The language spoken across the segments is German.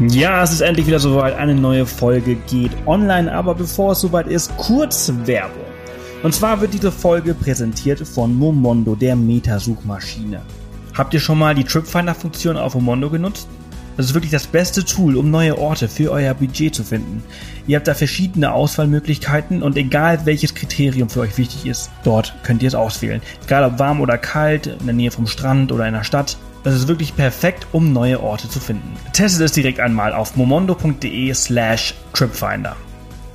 Ja, es ist endlich wieder soweit. Eine neue Folge geht online, aber bevor es soweit ist, kurz Werbung. Und zwar wird diese Folge präsentiert von Momondo, der Metasuchmaschine. Habt ihr schon mal die Tripfinder-Funktion auf Momondo genutzt? Das ist wirklich das beste Tool, um neue Orte für euer Budget zu finden. Ihr habt da verschiedene Auswahlmöglichkeiten und egal welches Kriterium für euch wichtig ist, dort könnt ihr es auswählen. Egal ob warm oder kalt, in der Nähe vom Strand oder in der Stadt. Das ist wirklich perfekt, um neue Orte zu finden. Testet es direkt einmal auf momondo.de slash tripfinder.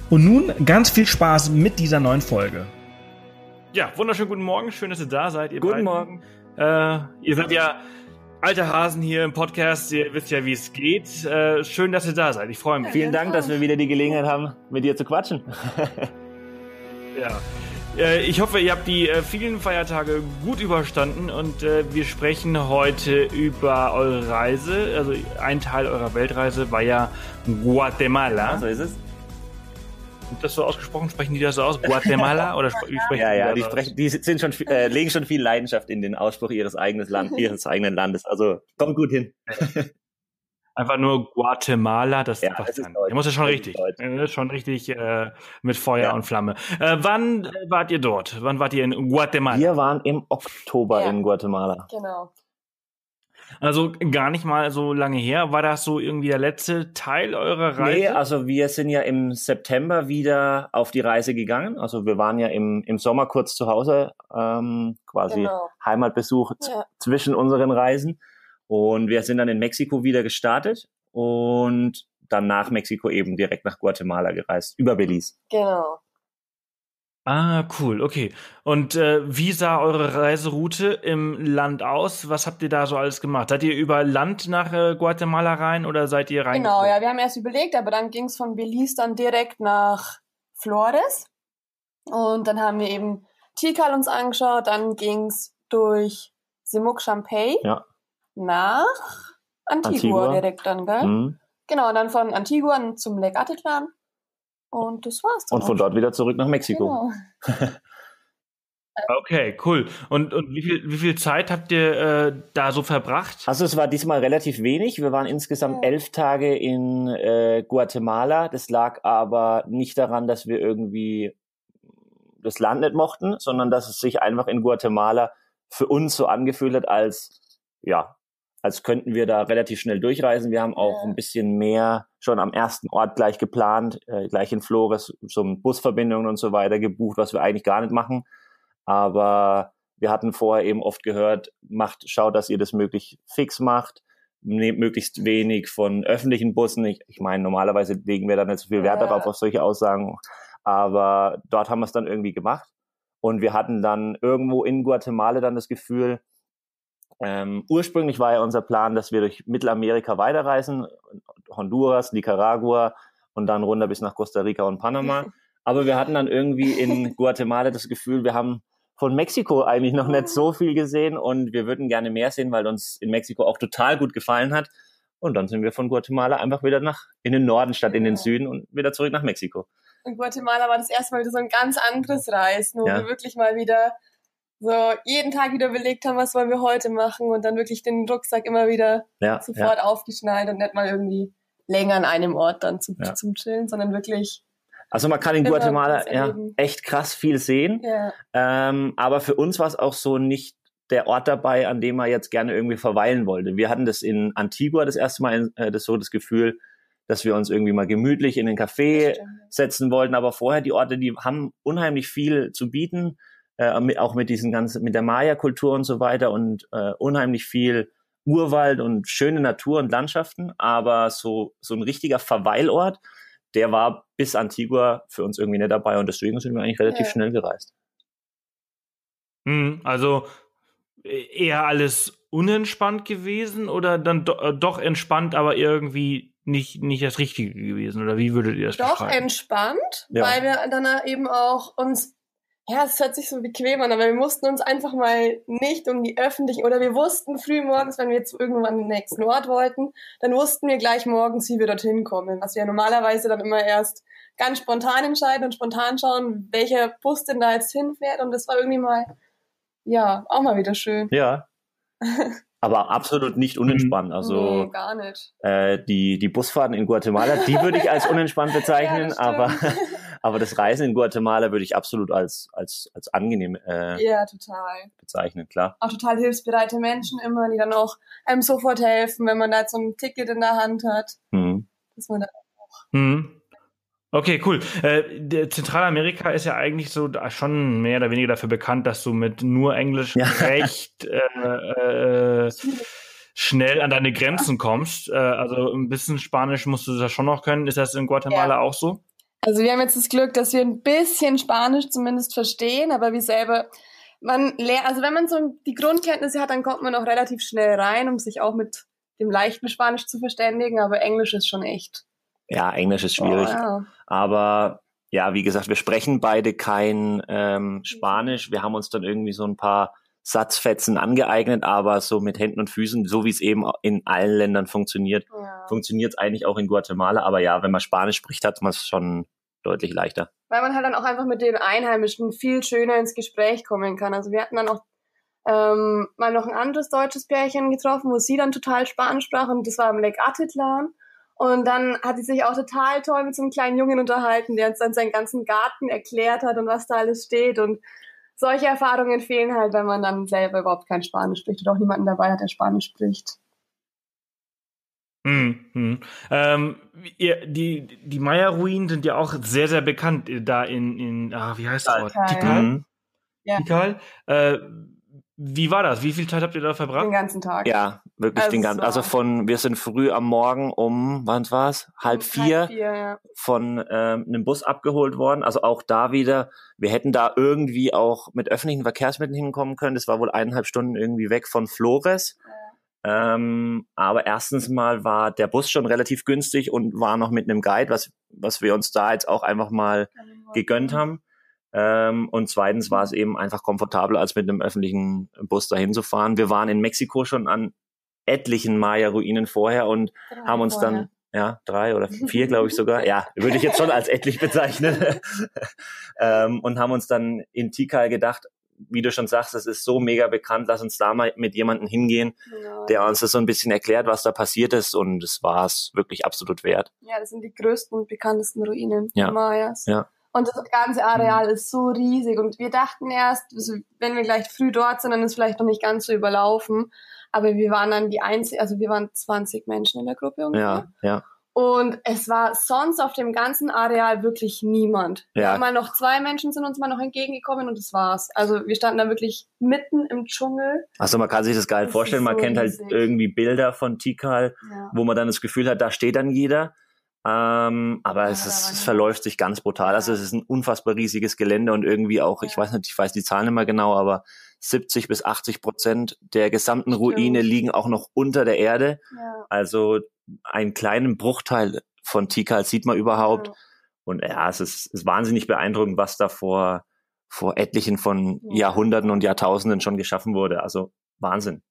Und nun ganz viel Spaß mit dieser neuen Folge. Ja, wunderschönen guten Morgen. Schön, dass ihr da seid. Ihr guten beiden. Morgen. Äh, ihr seid ja alte Hasen hier im Podcast. Ihr wisst ja, wie es geht. Äh, schön, dass ihr da seid. Ich freue mich. Vielen Dank, dass wir wieder die Gelegenheit haben, mit dir zu quatschen. ja. Äh, ich hoffe, ihr habt die äh, vielen Feiertage gut überstanden und äh, wir sprechen heute über eure Reise. Also ein Teil eurer Weltreise war ja Guatemala. Ja, so ist es. Das so ausgesprochen, sprechen die das so aus? Guatemala? Oder sprechen ja, ja, die, sprechen, die sind schon, äh, legen schon viel Leidenschaft in den Ausspruch ihres, eigenes Land, ihres eigenen Landes. Also kommt gut hin. Einfach nur Guatemala, das, ja, passt dann. Muss ja schon richtig. Schon richtig äh, mit Feuer ja. und Flamme. Äh, wann äh, wart ihr dort? Wann wart ihr in Guatemala? Wir waren im Oktober ja. in Guatemala. Genau. Also gar nicht mal so lange her. War das so irgendwie der letzte Teil eurer Reise? Nee, also wir sind ja im September wieder auf die Reise gegangen. Also wir waren ja im, im Sommer kurz zu Hause, ähm, quasi genau. Heimatbesuch ja. zwischen unseren Reisen. Und wir sind dann in Mexiko wieder gestartet und dann nach Mexiko eben direkt nach Guatemala gereist, über Belize. Genau. Ah, cool, okay. Und äh, wie sah eure Reiseroute im Land aus? Was habt ihr da so alles gemacht? Seid ihr über Land nach äh, Guatemala rein oder seid ihr rein? Genau, ja, wir haben erst überlegt, aber dann ging es von Belize dann direkt nach Flores. Und dann haben wir eben Tikal uns angeschaut, dann ging es durch Simuk Champey. Ja nach Antigua, Antigua. direkt dann, gell? Mhm. Genau, und dann von Antigua zum Lake Atitlan. Und das war's dann. Und von dort wieder zurück nach Mexiko. Genau. Okay, cool. Und, und wie, viel, wie viel Zeit habt ihr äh, da so verbracht? Also es war diesmal relativ wenig. Wir waren insgesamt ja. elf Tage in äh, Guatemala. Das lag aber nicht daran, dass wir irgendwie das Land nicht mochten, sondern dass es sich einfach in Guatemala für uns so angefühlt hat, als ja, als könnten wir da relativ schnell durchreisen. Wir haben auch ein bisschen mehr schon am ersten Ort gleich geplant, äh, gleich in Flores, so Busverbindungen und so weiter gebucht, was wir eigentlich gar nicht machen. Aber wir hatten vorher eben oft gehört, macht, schaut, dass ihr das möglichst fix macht, nehmt möglichst wenig von öffentlichen Bussen. Ich, ich meine, normalerweise legen wir da nicht so viel Wert ja. darauf, auf solche Aussagen. Aber dort haben wir es dann irgendwie gemacht. Und wir hatten dann irgendwo in Guatemala dann das Gefühl, ähm, ursprünglich war ja unser Plan, dass wir durch Mittelamerika weiterreisen, Honduras, Nicaragua und dann runter bis nach Costa Rica und Panama. Aber wir hatten dann irgendwie in Guatemala das Gefühl, wir haben von Mexiko eigentlich noch nicht so viel gesehen und wir würden gerne mehr sehen, weil uns in Mexiko auch total gut gefallen hat. Und dann sind wir von Guatemala einfach wieder nach in den Norden statt in den Süden und wieder zurück nach Mexiko. In Guatemala war das erste Mal wieder so ein ganz anderes Reisen, wo ja. wir wirklich mal wieder so jeden Tag wieder überlegt haben, was wollen wir heute machen und dann wirklich den Rucksack immer wieder ja, sofort ja. aufgeschnallt und nicht mal irgendwie länger an einem Ort dann zum, ja. zum Chillen, sondern wirklich. Also man kann in Guatemala ja, echt krass viel sehen, ähm, aber für uns war es auch so nicht der Ort dabei, an dem man jetzt gerne irgendwie verweilen wollte. Wir hatten das in Antigua das erste Mal äh, das so das Gefühl, dass wir uns irgendwie mal gemütlich in den Café setzen wollten, aber vorher die Orte, die haben unheimlich viel zu bieten äh, mit, auch mit diesen ganzen, mit der Maya-Kultur und so weiter und äh, unheimlich viel Urwald und schöne Natur und Landschaften, aber so, so ein richtiger Verweilort, der war bis Antigua für uns irgendwie nicht dabei und deswegen sind wir eigentlich relativ ja. schnell gereist. Hm, also e-, eher alles unentspannt gewesen oder dann do äh, doch entspannt, aber irgendwie nicht, nicht das Richtige gewesen? Oder wie würdet ihr das Doch entspannt, ja. weil wir dann eben auch uns ja, es hört sich so bequem an, aber wir mussten uns einfach mal nicht um die öffentlichen, oder wir wussten früh morgens, wenn wir jetzt irgendwann den nächsten Ort wollten, dann wussten wir gleich morgens, wie wir dorthin kommen. Was wir normalerweise dann immer erst ganz spontan entscheiden und spontan schauen, welcher Bus denn da jetzt hinfährt. Und das war irgendwie mal, ja, auch mal wieder schön. Ja. aber absolut nicht mhm. unentspannt. Also nee, gar nicht. Äh, die, die Busfahrten in Guatemala, die würde ich als unentspannt bezeichnen, ja, aber, aber das Reisen in Guatemala würde ich absolut als, als, als angenehm äh, ja, total. bezeichnen, klar. Auch total hilfsbereite Menschen immer, die dann auch einem sofort helfen, wenn man da so ein Ticket in der Hand hat. Mhm. Dass man da auch mhm. Okay, cool. Äh, Zentralamerika ist ja eigentlich so schon mehr oder weniger dafür bekannt, dass du mit nur Englisch ja. recht äh, äh, schnell an deine Grenzen kommst. Äh, also ein bisschen Spanisch musst du das schon noch können. Ist das in Guatemala ja. auch so? Also wir haben jetzt das Glück, dass wir ein bisschen Spanisch zumindest verstehen, aber wir selber, man lernt, also wenn man so die Grundkenntnisse hat, dann kommt man auch relativ schnell rein, um sich auch mit dem leichten Spanisch zu verständigen, aber Englisch ist schon echt ja, Englisch ist schwierig. Oh, ja. Aber ja, wie gesagt, wir sprechen beide kein ähm, Spanisch. Wir haben uns dann irgendwie so ein paar Satzfetzen angeeignet, aber so mit Händen und Füßen, so wie es eben in allen Ländern funktioniert, ja. funktioniert es eigentlich auch in Guatemala. Aber ja, wenn man Spanisch spricht, hat man es schon deutlich leichter. Weil man halt dann auch einfach mit den Einheimischen viel schöner ins Gespräch kommen kann. Also wir hatten dann auch ähm, mal noch ein anderes deutsches Pärchen getroffen, wo sie dann total Spanisch sprach und das war am Lake Atitlan. Und dann hat sie sich auch total toll mit so einem kleinen Jungen unterhalten, der uns dann seinen ganzen Garten erklärt hat und was da alles steht. Und solche Erfahrungen fehlen halt, wenn man dann selber überhaupt kein Spanisch spricht oder auch niemanden dabei hat, der Spanisch spricht. Mhm. Ähm, ihr, die die Maya-Ruinen sind ja auch sehr, sehr bekannt da in, in ah, wie heißt das Ort? Tikal. Ja. Tikal. Äh, wie war das? Wie viel Zeit habt ihr da verbracht? Den ganzen Tag. Ja, wirklich also den ganzen. Also von, wir sind früh am Morgen um, wann war's? Halb vier, halb vier ja. von ähm, einem Bus abgeholt worden. Also auch da wieder, wir hätten da irgendwie auch mit öffentlichen Verkehrsmitteln hinkommen können. Das war wohl eineinhalb Stunden irgendwie weg von Flores. Ja. Ähm, aber erstens mal war der Bus schon relativ günstig und war noch mit einem Guide, was, was wir uns da jetzt auch einfach mal gegönnt haben. Ähm, und zweitens war es eben einfach komfortabler, als mit einem öffentlichen Bus dahin zu fahren. Wir waren in Mexiko schon an etlichen Maya-Ruinen vorher und drei haben uns vorher. dann, ja, drei oder vier, glaube ich sogar, ja, würde ich jetzt schon als etlich bezeichnen, ähm, und haben uns dann in Tikal gedacht, wie du schon sagst, es ist so mega bekannt, lass uns da mal mit jemandem hingehen, ja. der uns das so ein bisschen erklärt, was da passiert ist und es war es wirklich absolut wert. Ja, das sind die größten und bekanntesten Ruinen ja. Mayas. Ja. Und das ganze Areal mhm. ist so riesig. Und wir dachten erst, also wenn wir gleich früh dort sind, dann ist vielleicht noch nicht ganz so überlaufen. Aber wir waren dann die einzige, also wir waren 20 Menschen in der Gruppe ungefähr. Ja, ja. Und es war sonst auf dem ganzen Areal wirklich niemand. Ja. Mal noch zwei Menschen sind uns mal noch entgegengekommen und das war's. Also wir standen da wirklich mitten im Dschungel. Also man kann sich das geil das vorstellen. Man so kennt halt riesig. halt irgendwie Bilder von Tikal, ja. wo man dann das Gefühl hat, da steht dann jeder. Ähm, aber ja, es, ist, es verläuft sich ganz brutal. Also es ist ein unfassbar riesiges Gelände und irgendwie auch, ja. ich weiß nicht, ich weiß die Zahlen immer genau, aber 70 bis 80 Prozent der gesamten Stimmt. Ruine liegen auch noch unter der Erde. Ja. Also einen kleinen Bruchteil von Tikal sieht man überhaupt. Und ja, es ist, ist wahnsinnig beeindruckend, was da vor, vor etlichen von Jahrhunderten und Jahrtausenden schon geschaffen wurde. Also Wahnsinn.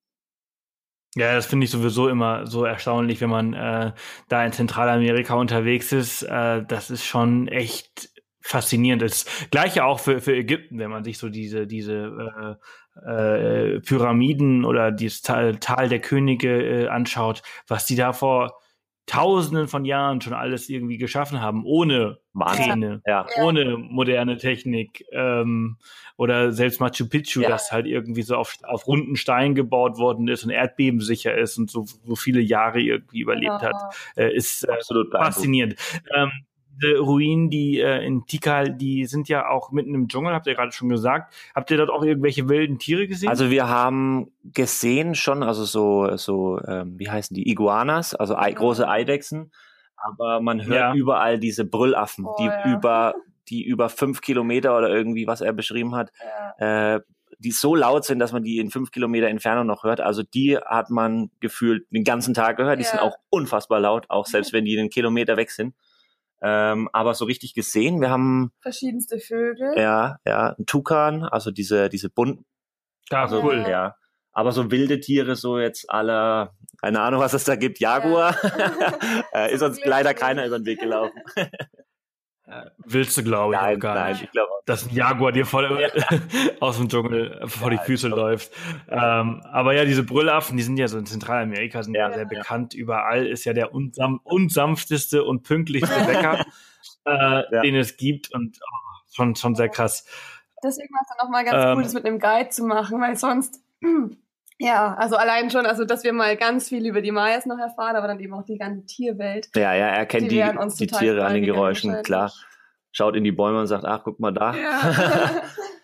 Ja, das finde ich sowieso immer so erstaunlich, wenn man äh, da in Zentralamerika unterwegs ist. Äh, das ist schon echt faszinierend. Das gleiche auch für, für Ägypten, wenn man sich so diese, diese äh, äh, Pyramiden oder das Tal, Tal der Könige äh, anschaut, was die da vor Tausenden von Jahren schon alles irgendwie geschaffen haben, ohne Kräne, ja. ohne moderne Technik ähm, oder selbst Machu Picchu, ja. das halt irgendwie so auf, auf runden Steinen gebaut worden ist und erdbebensicher ist und so, so viele Jahre irgendwie überlebt ja. hat, äh, ist äh, absolut faszinierend. Ähm, diese Ruinen, die äh, in Tikal, die sind ja auch mitten im Dschungel, habt ihr gerade schon gesagt. Habt ihr dort auch irgendwelche wilden Tiere gesehen? Also wir haben gesehen schon, also so, so ähm, wie heißen die, Iguanas, also Ei, große Eidechsen. Aber man hört ja. überall diese Brüllaffen, oh, die ja. über die über fünf Kilometer oder irgendwie, was er beschrieben hat, ja. äh, die so laut sind, dass man die in fünf Kilometer Entfernung noch hört. Also die hat man gefühlt den ganzen Tag gehört. Die sind auch unfassbar laut, auch selbst wenn die einen Kilometer weg sind. Ähm, aber so richtig gesehen, wir haben verschiedenste Vögel. Ja, ja, ein Tukan, also diese diese bunten. Ja, also, cool. Ja. Aber so wilde Tiere, so jetzt aller, keine Ahnung, was es da gibt, Jaguar, ja. äh, ist uns leider keiner über den Weg gelaufen. Willst du, glaube ich, nein, gar nein, nicht. Ich glaub, dass ein Jaguar dir voll ja. aus dem Dschungel vor ja, die Füße läuft. Ähm, aber ja, diese Brüllaffen, die sind ja so in Zentralamerika, sind ja, sehr bekannt. Überall ist ja der unsam unsanfteste und pünktlichste Bäcker, äh, den es gibt. Und oh, schon, schon sehr krass. Deswegen war es dann auch mal ganz ähm, cool, das mit einem Guide zu machen, weil sonst ja, also allein schon, also dass wir mal ganz viel über die Mayas noch erfahren, aber dann eben auch die ganze Tierwelt. Ja, ja, er kennt die, die, die Tiere an den Geräuschen, klar. Schaut in die Bäume und sagt, ach, guck mal da. Ja.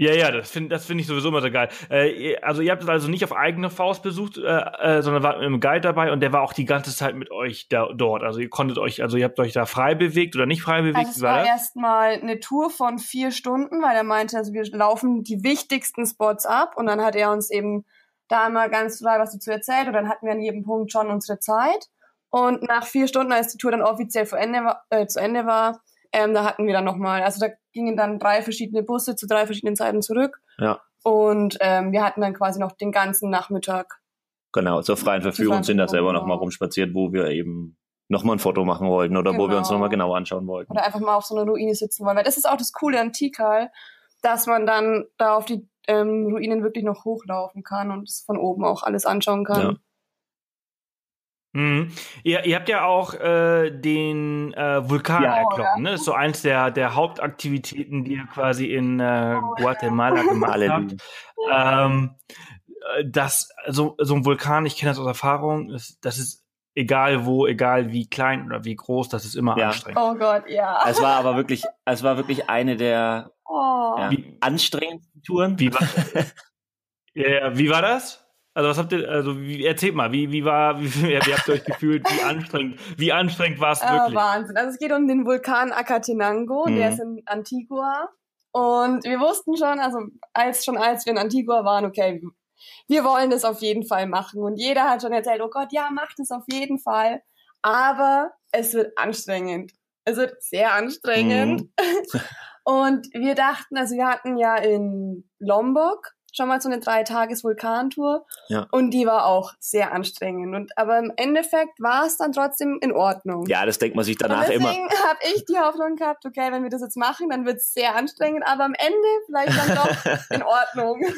Ja, ja, das finde das find ich sowieso immer so geil. Äh, also ihr habt es also nicht auf eigene Faust besucht, äh, äh, sondern war mit einem Guide dabei und der war auch die ganze Zeit mit euch da, dort. Also ihr konntet euch, also ihr habt euch da frei bewegt oder nicht frei bewegt? Also es war, war erstmal eine Tour von vier Stunden, weil er meinte, also wir laufen die wichtigsten Spots ab und dann hat er uns eben da einmal ganz frei was dazu erzählt und dann hatten wir an jedem Punkt schon unsere Zeit. Und nach vier Stunden, als die Tour dann offiziell zu Ende war, äh, zu Ende war ähm, da hatten wir dann nochmal, also da gingen dann drei verschiedene Busse zu drei verschiedenen Zeiten zurück. Ja. Und ähm, wir hatten dann quasi noch den ganzen Nachmittag. Genau, zur freien Verfügung freien sind da selber nochmal rumspaziert, wo wir eben nochmal ein Foto machen wollten oder genau. wo wir uns nochmal genau. genau anschauen wollten. Oder einfach mal auf so einer Ruine sitzen wollen. Weil das ist auch das Coole an Tikal, dass man dann da auf die ähm, Ruinen wirklich noch hochlaufen kann und es von oben auch alles anschauen kann. Ja. Mhm. Ihr, ihr habt ja auch äh, den äh, Vulkan ja, erkloppen, ne? Das ist so eins der, der Hauptaktivitäten, die ihr quasi in äh, Guatemala gemacht habt. Ähm, äh, das, so, so ein Vulkan, ich kenne das aus Erfahrung, ist, das ist egal wo, egal wie klein oder wie groß, das ist immer ja. anstrengend. Oh Gott, ja. Es war aber wirklich, es war wirklich eine der oh. ja, anstrengendsten Touren. Wie war, ja, wie war das? Also was habt ihr, also wie, erzählt mal, wie, wie war, wie, wie habt ihr euch gefühlt, wie anstrengend, wie anstrengend war es ah, wirklich? Äh, Wahnsinn. Also es geht um den Vulkan Acatenango, mhm. der ist in Antigua. Und wir wussten schon, also als schon als wir in Antigua waren, okay, wir wollen das auf jeden Fall machen. Und jeder hat schon erzählt, oh Gott, ja, macht es auf jeden Fall. Aber es wird anstrengend. Es wird sehr anstrengend. Mhm. Und wir dachten, also wir hatten ja in Lombok schon mal so eine drei Tages Vulkantour ja. und die war auch sehr anstrengend und aber im Endeffekt war es dann trotzdem in Ordnung. Ja, das denkt man sich danach und immer. Deswegen habe ich die Hoffnung gehabt, okay, wenn wir das jetzt machen, dann wird es sehr anstrengend, aber am Ende vielleicht dann doch in Ordnung.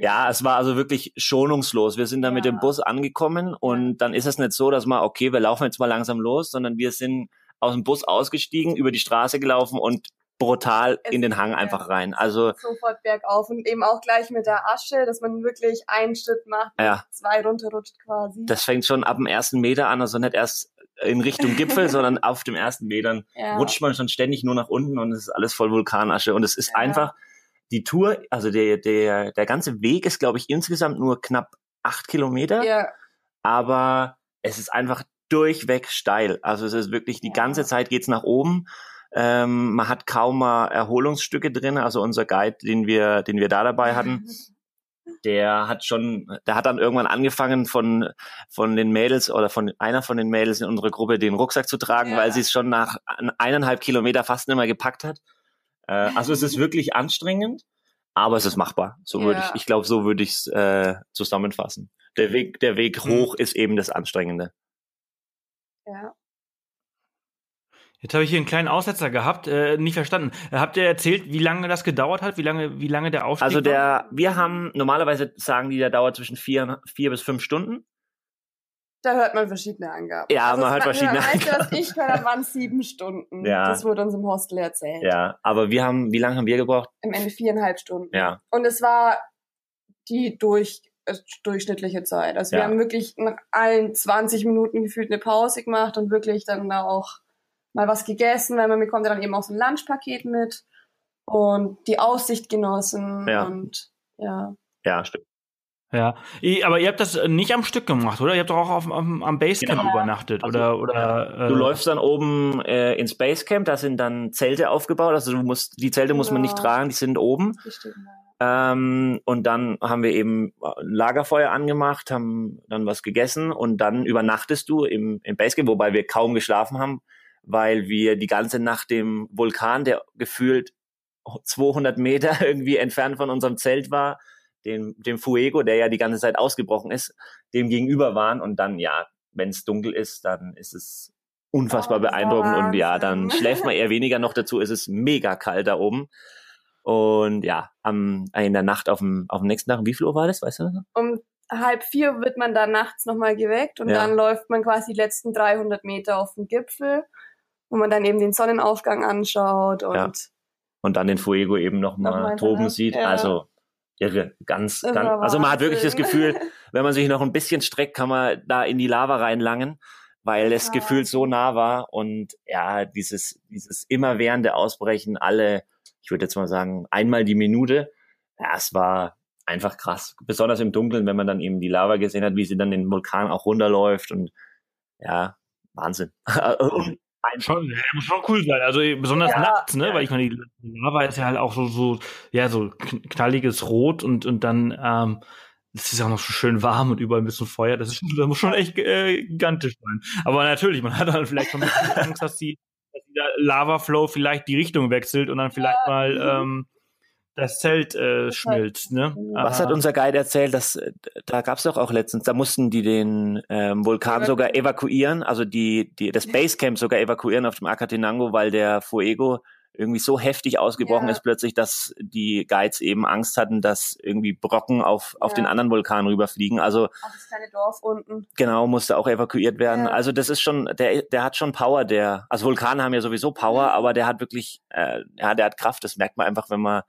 Ja, es war also wirklich schonungslos. Wir sind dann ja. mit dem Bus angekommen und dann ist es nicht so, dass man, okay, wir laufen jetzt mal langsam los, sondern wir sind aus dem Bus ausgestiegen, über die Straße gelaufen und brutal es in den Hang einfach rein. Also sofort bergauf und eben auch gleich mit der Asche, dass man wirklich einen Schritt macht, ja. zwei runterrutscht quasi. Das fängt schon ab dem ersten Meter an, also nicht erst in Richtung Gipfel, sondern auf dem ersten Metern ja. rutscht man schon ständig nur nach unten und es ist alles voll Vulkanasche und es ist ja. einfach die Tour, also der der der ganze Weg ist, glaube ich, insgesamt nur knapp acht Kilometer, ja. aber es ist einfach durchweg steil. Also es ist wirklich die ganze Zeit geht's nach oben ähm, man hat kaum mal Erholungsstücke drin. Also unser Guide, den wir, den wir da dabei hatten, der hat schon, der hat dann irgendwann angefangen von von den Mädels oder von einer von den Mädels in unserer Gruppe den Rucksack zu tragen, ja. weil sie es schon nach eineinhalb Kilometer fast nicht mehr gepackt hat. Äh, also es ist wirklich anstrengend, aber es ist machbar. So würde ja. ich, ich glaube, so würde ich es äh, zusammenfassen. Der Weg, der Weg hm. hoch ist eben das Anstrengende. Ja. Jetzt habe ich hier einen kleinen Aussetzer gehabt, äh, nicht verstanden. Habt ihr erzählt, wie lange das gedauert hat? Wie lange, wie lange der Aufstieg Also der, war? wir haben normalerweise sagen die, der dauert zwischen vier, vier bis fünf Stunden. Da hört man verschiedene Angaben. Ja, also man hört verschiedene Angaben. Weißt du, was ich gehört waren sieben Stunden. Ja. Das wurde uns im Hostel erzählt. Ja, aber wir haben, wie lange haben wir gebraucht? Im Ende viereinhalb Stunden. Ja. Und es war die durch, äh, durchschnittliche Zeit. Also ja. wir haben wirklich nach allen 20 Minuten gefühlt eine Pause gemacht und wirklich dann da auch mal was gegessen, weil man bekommt ja dann eben auch so ein Lunchpaket mit und die Aussicht genossen ja. und ja. Ja, stimmt. Ja, aber ihr habt das nicht am Stück gemacht, oder? Ihr habt doch auch auf, auf, am Basecamp genau. übernachtet, also, oder? oder äh, du läufst dann oben äh, ins Basecamp, da sind dann Zelte aufgebaut, also du musst, die Zelte genau. muss man nicht tragen, die sind oben. Ähm, und dann haben wir eben ein Lagerfeuer angemacht, haben dann was gegessen und dann übernachtest du im, im Basecamp, wobei wir kaum geschlafen haben, weil wir die ganze Nacht dem Vulkan, der gefühlt 200 Meter irgendwie entfernt von unserem Zelt war, dem, dem Fuego, der ja die ganze Zeit ausgebrochen ist, dem gegenüber waren und dann, ja, wenn es dunkel ist, dann ist es unfassbar oh, beeindruckend und ja, dann schläft man eher weniger noch dazu. Es ist mega kalt da oben. Und ja, am, in der Nacht auf dem, auf dem nächsten Tag, wie viel Uhr war das, weißt du? Um halb vier wird man dann nachts nochmal geweckt und ja. dann läuft man quasi die letzten 300 Meter auf den Gipfel, wo man dann eben den Sonnenaufgang anschaut und ja. und dann den Fuego eben nochmal noch toben sieht. Ja. Also irre, ganz, ganz, also man hat wirklich das Gefühl, wenn man sich noch ein bisschen streckt, kann man da in die Lava reinlangen, weil es gefühlt so nah war und ja, dieses, dieses immerwährende Ausbrechen alle, ich würde jetzt mal sagen, einmal die Minute, ja, es war einfach krass. Besonders im Dunkeln, wenn man dann eben die Lava gesehen hat, wie sie dann den Vulkan auch runterläuft und ja, Wahnsinn. und Schon, ja, muss schon cool sein. Also besonders ja, nachts, ne? Ja. Weil ich meine, die Lava ist ja halt auch so, so, ja, so knalliges Rot und, und dann, ähm, es ist ja auch noch so schön warm und überall ein bisschen Feuer. Das, ist, das muss schon echt äh, gigantisch sein. Aber natürlich, man hat dann vielleicht schon ein bisschen Angst, dass, die, dass der Lava-Flow vielleicht die Richtung wechselt und dann vielleicht mal ähm, das Zelt äh, schmilzt. Ne? Was hat unser Guide erzählt? Dass, da gab es doch auch letztens, da mussten die den ähm, Vulkan sogar evakuieren, also die, die das Basecamp sogar evakuieren auf dem Acatenango, weil der Fuego irgendwie so heftig ausgebrochen ja. ist plötzlich, dass die Guides eben Angst hatten, dass irgendwie Brocken auf, auf ja. den anderen Vulkan rüberfliegen. Also Ach, das kleine Dorf unten. Genau, musste auch evakuiert werden. Ja. Also das ist schon, der, der hat schon Power, der, also Vulkane haben ja sowieso Power, aber der hat wirklich, äh, ja, der hat Kraft, das merkt man einfach, wenn man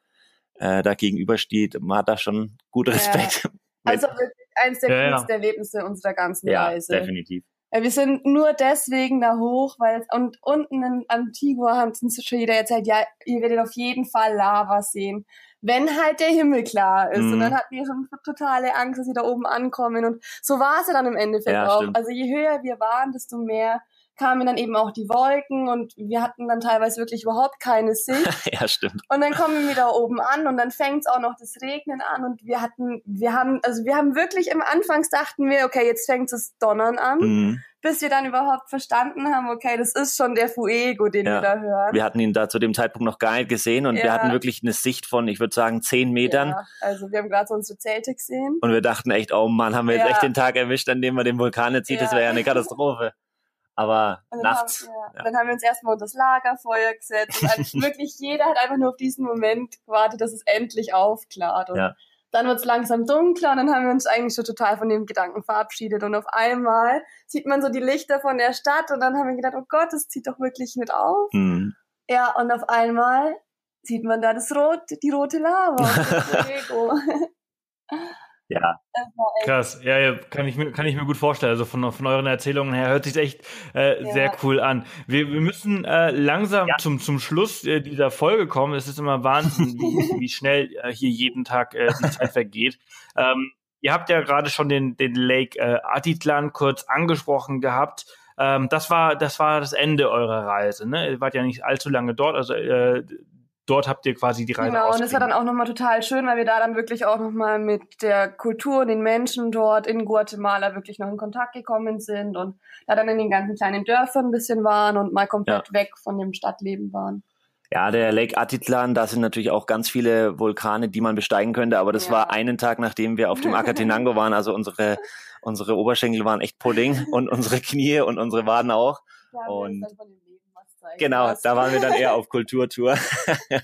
äh, da gegenübersteht, man hat da schon gut Respekt. Ja. Also wirklich eins der ja, coolsten Erlebnisse unserer ganzen ja, Reise. definitiv. Ja, wir sind nur deswegen da hoch, weil und unten in Antigua haben uns schon jeder erzählt, ja, ihr werdet auf jeden Fall Lava sehen, wenn halt der Himmel klar ist. Mhm. Und dann hatten wir schon totale Angst, dass sie da oben ankommen. Und so war es ja dann im Endeffekt ja, auch. Stimmt. Also je höher wir waren, desto mehr kamen dann eben auch die Wolken und wir hatten dann teilweise wirklich überhaupt keine Sicht. ja, stimmt. Und dann kommen wir da oben an und dann fängt es auch noch das Regnen an und wir hatten, wir haben, also wir haben wirklich im Anfangs dachten wir, okay, jetzt fängt es Donnern an. Mhm. Bis wir dann überhaupt verstanden haben, okay, das ist schon der Fuego, den ja. wir da hören. Wir hatten ihn da zu dem Zeitpunkt noch gar nicht gesehen und ja. wir hatten wirklich eine Sicht von, ich würde sagen, zehn Metern. Ja, also wir haben gerade so unsere Zelte gesehen. Und wir dachten echt, oh Mann, haben wir jetzt echt den Tag erwischt, an dem wir den Vulkan jetzt sieht, das wäre ja eine Katastrophe aber nachts. Haben, ja. Ja. Dann haben wir uns erstmal unter das Lagerfeuer gesetzt. Und wirklich jeder hat einfach nur auf diesen Moment gewartet, dass es endlich aufklart. Und ja. dann wird es langsam dunkler und dann haben wir uns eigentlich schon total von dem Gedanken verabschiedet. Und auf einmal sieht man so die Lichter von der Stadt und dann haben wir gedacht, oh Gott, das zieht doch wirklich nicht auf. Mhm. Ja, und auf einmal sieht man da das Rot, die rote Lava. Ja. Krass, ja, ja, kann ich mir, kann ich mir gut vorstellen. Also von, von euren Erzählungen her hört sich echt äh, ja. sehr cool an. Wir, wir müssen äh, langsam ja. zum, zum Schluss äh, dieser Folge kommen. Es ist immer Wahnsinn, wie, wie schnell äh, hier jeden Tag äh, die Zeit vergeht. Ähm, ihr habt ja gerade schon den, den Lake äh, Atitlan kurz angesprochen gehabt. Ähm, das war das war das Ende eurer Reise. Ne? Ihr wart ja nicht allzu lange dort. Also äh, dort habt ihr quasi die Reise Genau, und es war dann auch nochmal total schön, weil wir da dann wirklich auch nochmal mit der Kultur und den Menschen dort in Guatemala wirklich noch in Kontakt gekommen sind und da dann in den ganzen kleinen Dörfern ein bisschen waren und mal komplett ja. weg von dem Stadtleben waren. Ja, der Lake Atitlan, da sind natürlich auch ganz viele Vulkane, die man besteigen könnte, aber das ja. war einen Tag, nachdem wir auf dem Acatenango waren, also unsere, unsere Oberschenkel waren echt Pudding und unsere Knie und unsere Waden auch. Ja, und Genau, da waren wir dann eher auf Kulturtour.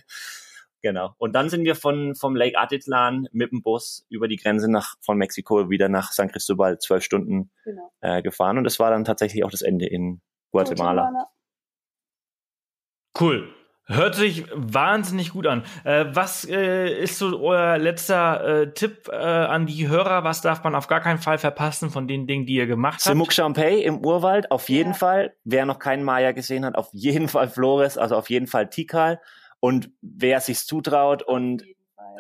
genau. Und dann sind wir von, vom Lake Atitlan mit dem Bus über die Grenze nach, von Mexiko wieder nach San Cristobal zwölf Stunden genau. äh, gefahren. Und das war dann tatsächlich auch das Ende in Guatemala. Guatemala. Cool. Hört sich wahnsinnig gut an. Äh, was äh, ist so euer letzter äh, Tipp äh, an die Hörer? Was darf man auf gar keinen Fall verpassen von den Dingen, die ihr gemacht habt? Simuk Champey im Urwald, auf jeden ja. Fall. Wer noch keinen Maya gesehen hat, auf jeden Fall Flores, also auf jeden Fall Tikal. Und wer sich zutraut und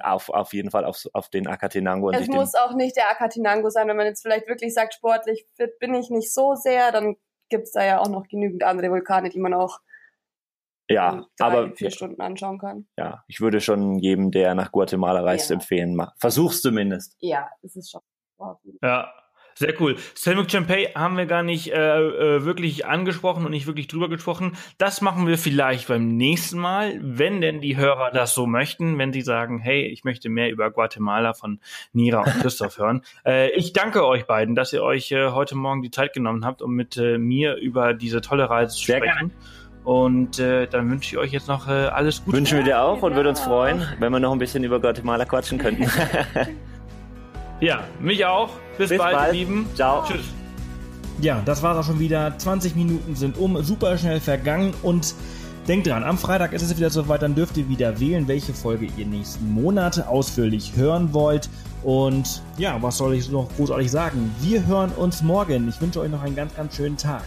auf, auf jeden Fall auf, auf den Akatenango. Es muss auch nicht der Akatenango sein, wenn man jetzt vielleicht wirklich sagt, sportlich fit bin ich nicht so sehr, dann gibt's da ja auch noch genügend andere Vulkane, die man auch ja, drei, aber vier Stunden anschauen kann. Ja, ich würde schon jedem, der nach Guatemala reist, ja. empfehlen. Versuch's zumindest. Ja, es ist schon. Ja, Sehr cool. Selmuk Champay haben wir gar nicht äh, äh, wirklich angesprochen und nicht wirklich drüber gesprochen. Das machen wir vielleicht beim nächsten Mal, wenn denn die Hörer das so möchten, wenn sie sagen, hey, ich möchte mehr über Guatemala von Nira und Christoph hören. Äh, ich danke euch beiden, dass ihr euch äh, heute Morgen die Zeit genommen habt, um mit äh, mir über diese tolle Reise zu Sehr sprechen. Gerne. Und äh, dann wünsche ich euch jetzt noch äh, alles Gute. Wünschen wir dir auch und würde uns freuen, wenn wir noch ein bisschen über Guatemala quatschen könnten. Ja, mich auch. Bis, Bis bald, bald, Lieben. Ciao. Tschüss. Ja, das war's auch schon wieder. 20 Minuten sind um, super schnell vergangen und denkt dran, am Freitag ist es wieder soweit, dann dürft ihr wieder wählen, welche Folge ihr nächsten Monate ausführlich hören wollt. Und ja, was soll ich noch großartig sagen? Wir hören uns morgen. Ich wünsche euch noch einen ganz, ganz schönen Tag.